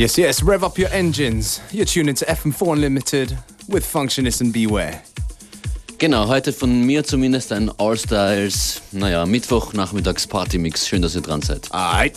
Yes, yes, rev up your engines. You're tuned into FM4 Unlimited with Functionist and Beware. Genau, heute von mir zumindest ein All-Styles, naja, Mittwoch-Nachmittags-Party-Mix. Schön, dass ihr dran seid. Alright.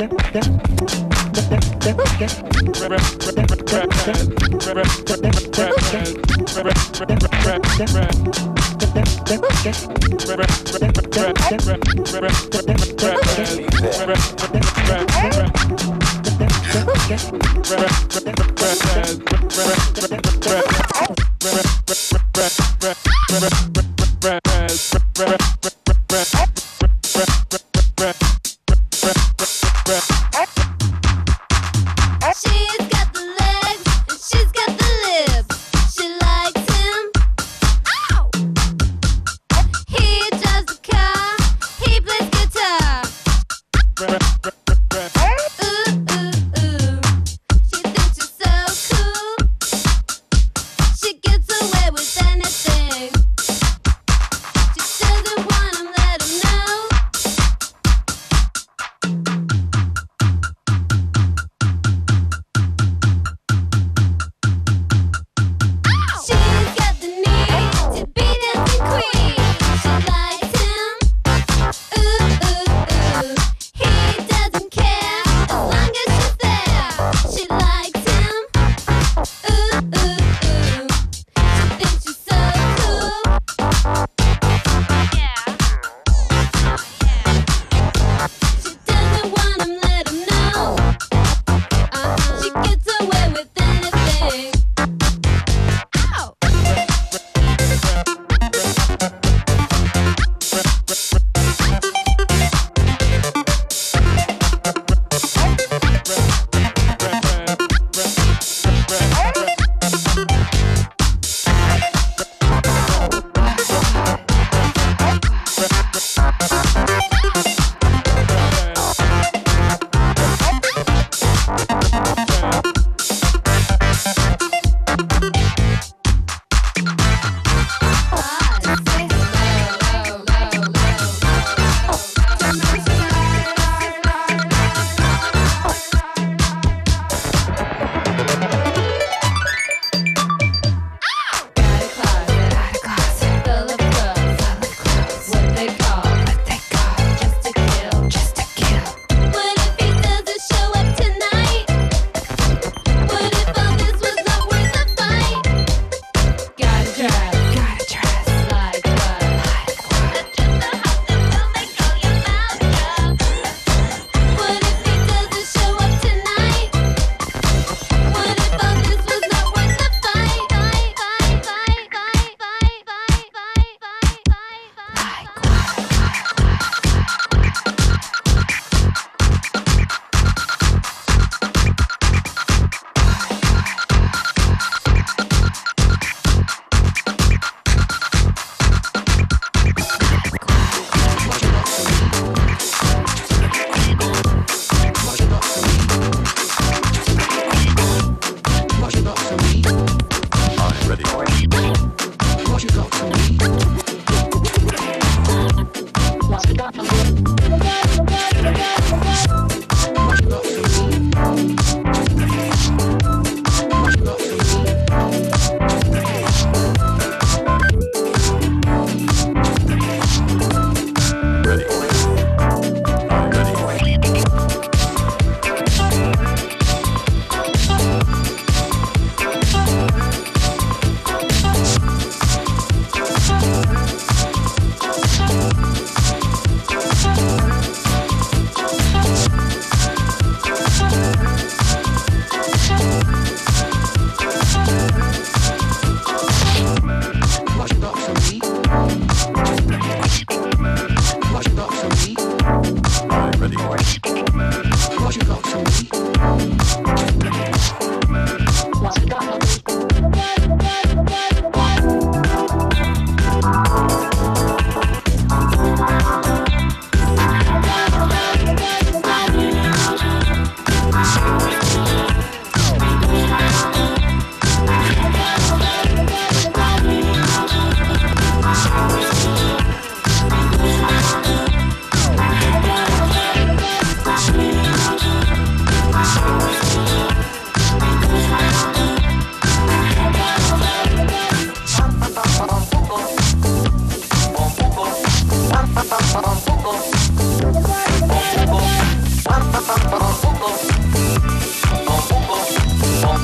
She's got the legs and she's got the lips. She likes him. Ow! He drives the car. He plays guitar. Ooh, ooh, ooh. She thinks she's so cool. She gets away with anything. She doesn't wanna let him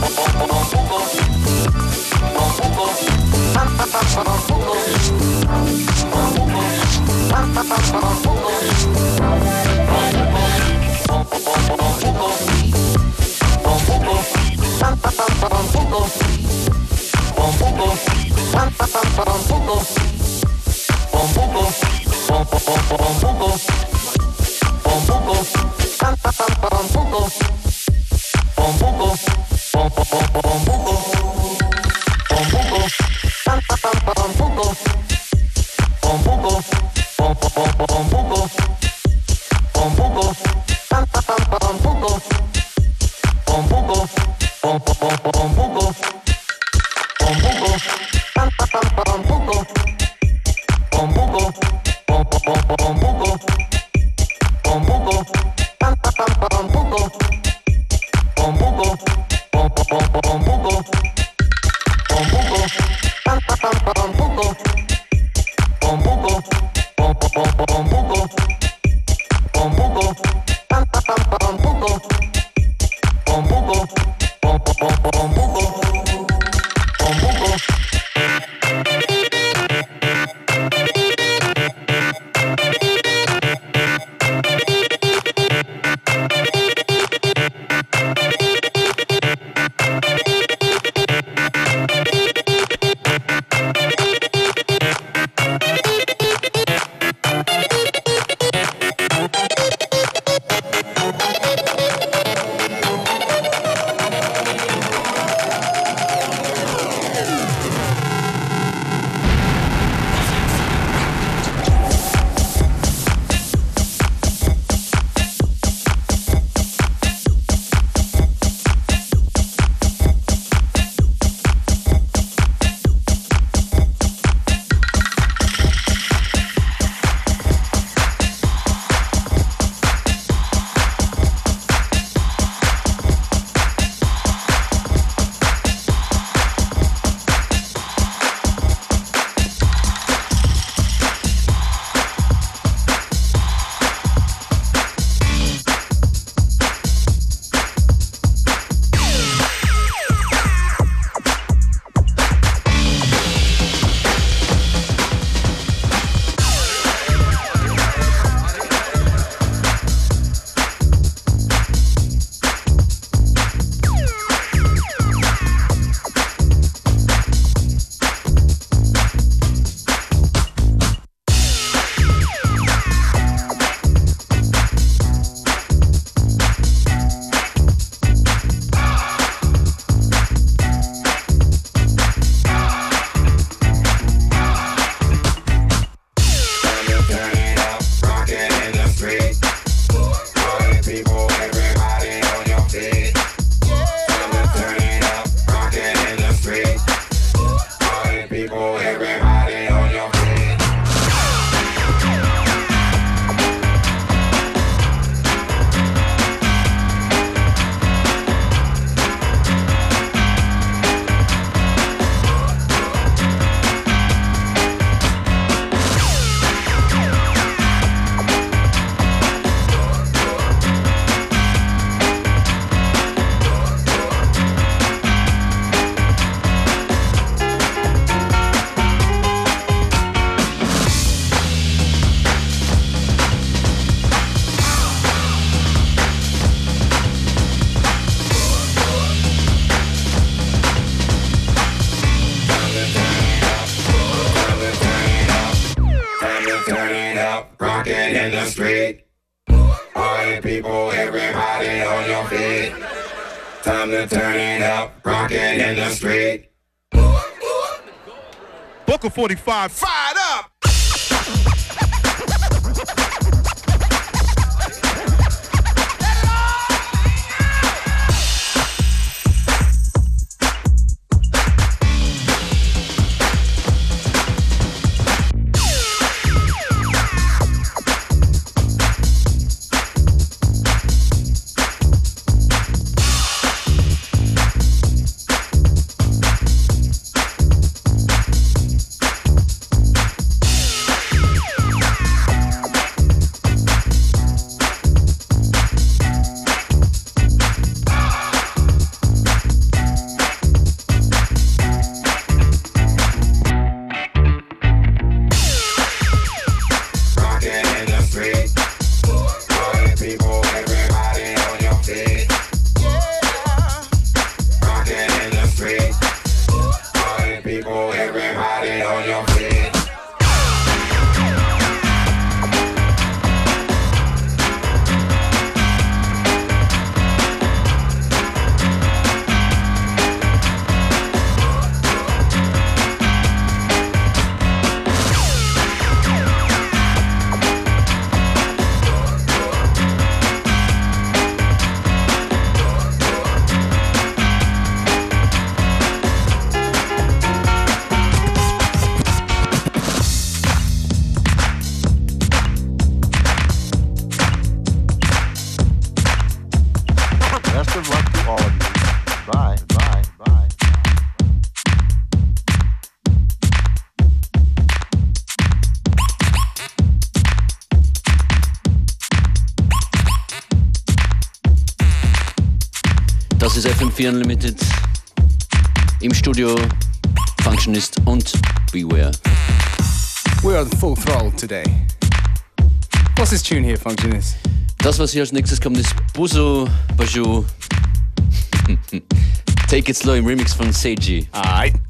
Bumble, bumble, bumble, bumble, 45. Fired Unlimited. Im Studio Functionist und Beware. We are the full throttle today. What's this tune here, Functionist? Das, was hier als nächstes kommt, ist Boozoo Bajou. Take it slow im Remix von Seiji. Alright.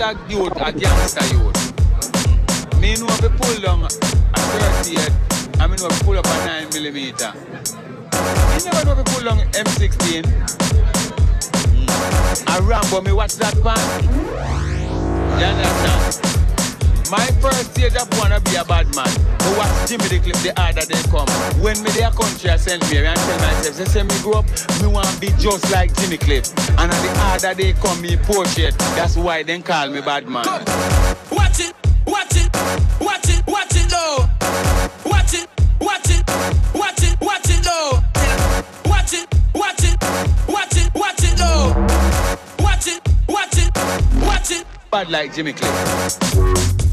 A youth, a gangster youth. Me know if you pull down a 38, I mean if you pull up a 9 millimeter. Me never know if you pull down M16. I mm. Rambo, me watch that pan. You understand? My first stage of wanna be a bad man. Me watch Jimmy the Cliff the harder they come. When me there country I send me and tell myself, they say me grow up, me wanna be just like Jimmy Cliff. And at the harder they come, me portrait. That's why they call me bad man. Watch it, watch it, watch it, watch it low. Watch it, watch it, watch it, watch it low. Watch it, watch it, watch it, watch it low. Watch it, watch it, watch it. Bad like Jimmy Cliff.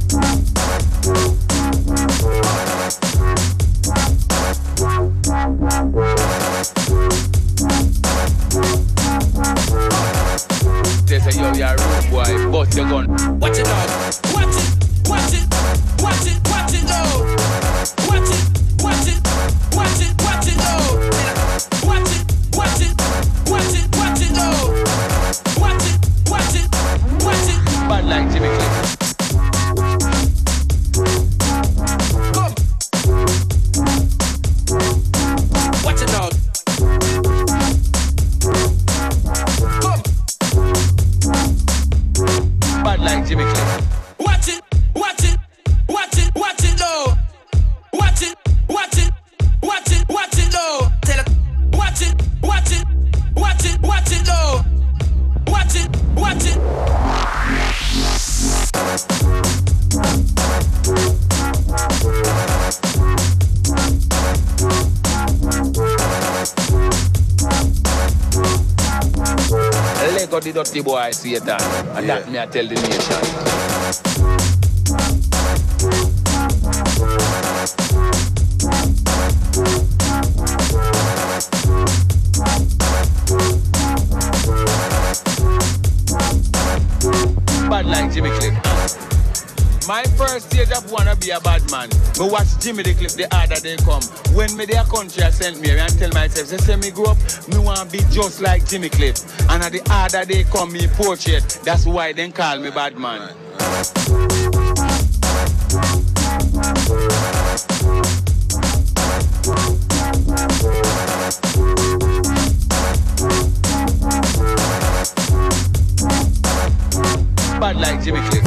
They say, yo, you're a rude boy, bust your gun. Watch it out. The boy, Satan. And that me I tell the nation. Bad like Jimmy Cliff. My first stage of wanna be a bad man. But watch Jimmy the Cliff the harder they come. When me their country I sent me and tell myself, they say me grow up, me wanna be just like Jimmy Cliff. And at the harder they come, me portrait. That's why they call me bad man. Bad like Jimmy Cliff.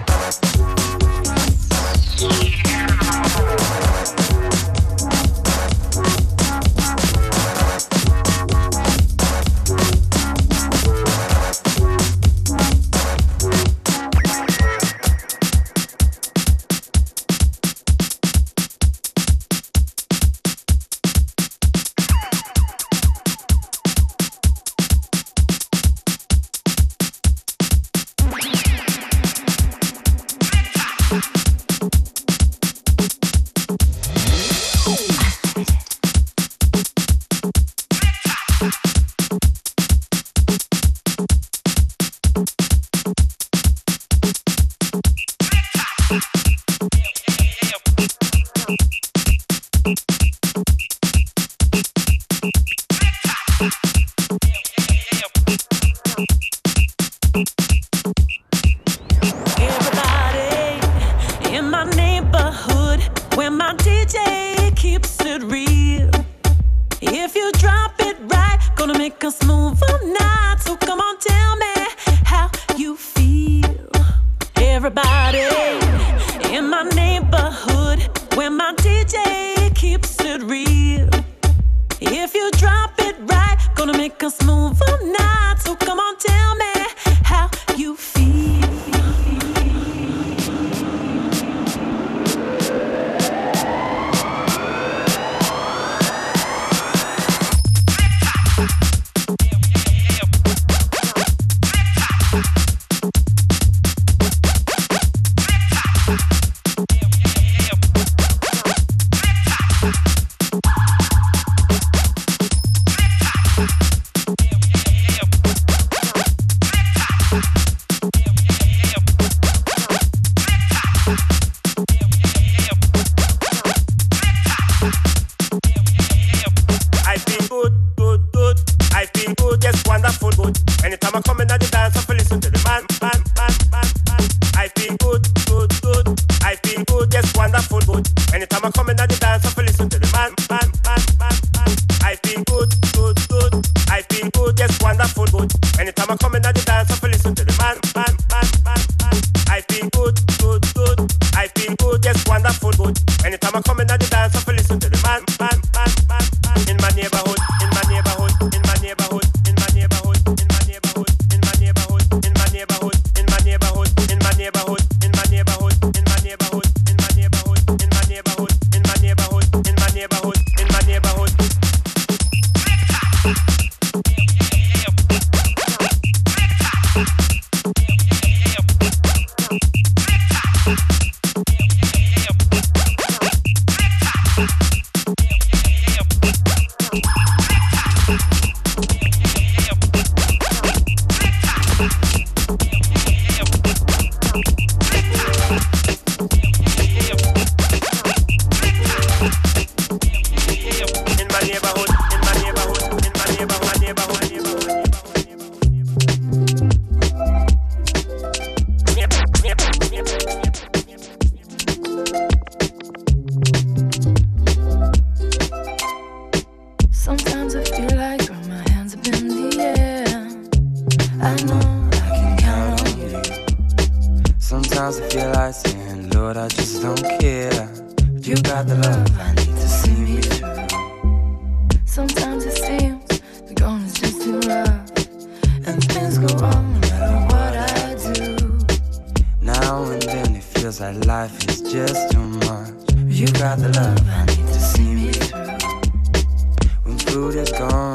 You got the love I need to see me through. Sometimes it seems the going is just too rough, and things go wrong no matter what I do. Now and then it feels like life is just too much. You got the love I need to see me through. When food is gone.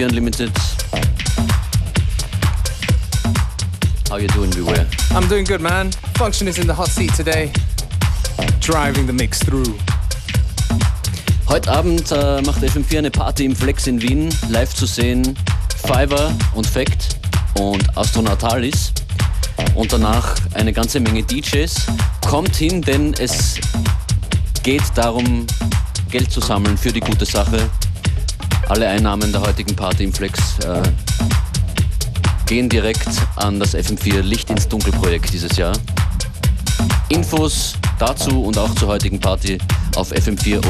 FM4 Unlimited. How you doing, Beware? I'm doing good, man. Function is in the hot seat today, driving the mix through. Heute Abend äh, macht FM4 eine Party im Flex in Wien. Live zu sehen Fiverr und Fact und Astronautalis. Und danach eine ganze Menge DJs. Kommt hin, denn es geht darum, Geld zu sammeln für die gute Sache. Alle Einnahmen der heutigen Party im Flex äh, gehen direkt an das FM4 Licht ins Dunkel Projekt dieses Jahr. Infos dazu und auch zur heutigen Party auf FM4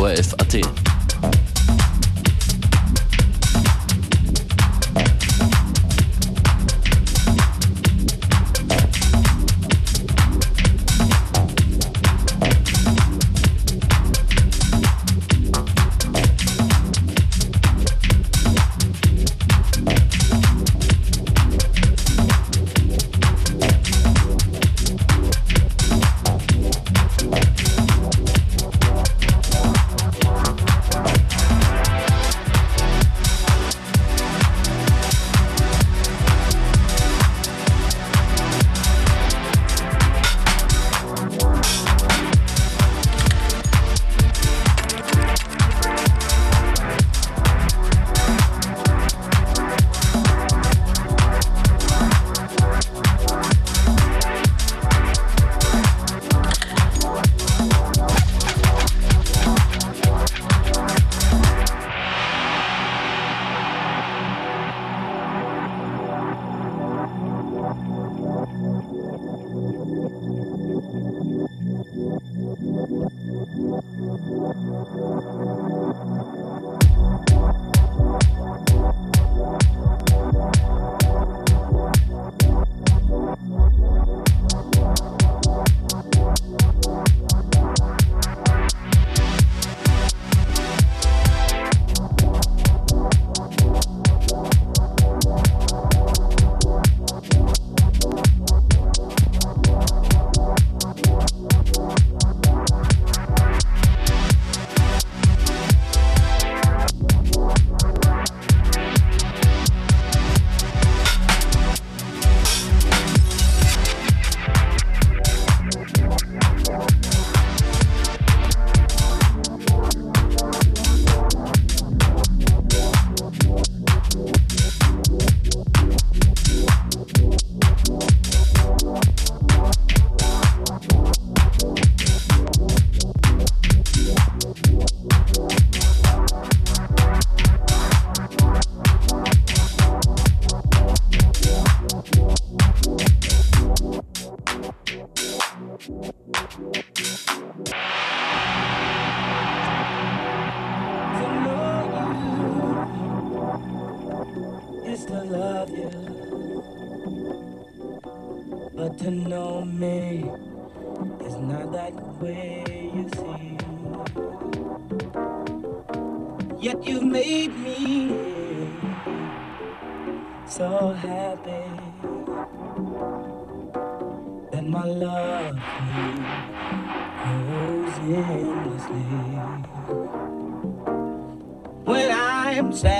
I'm sad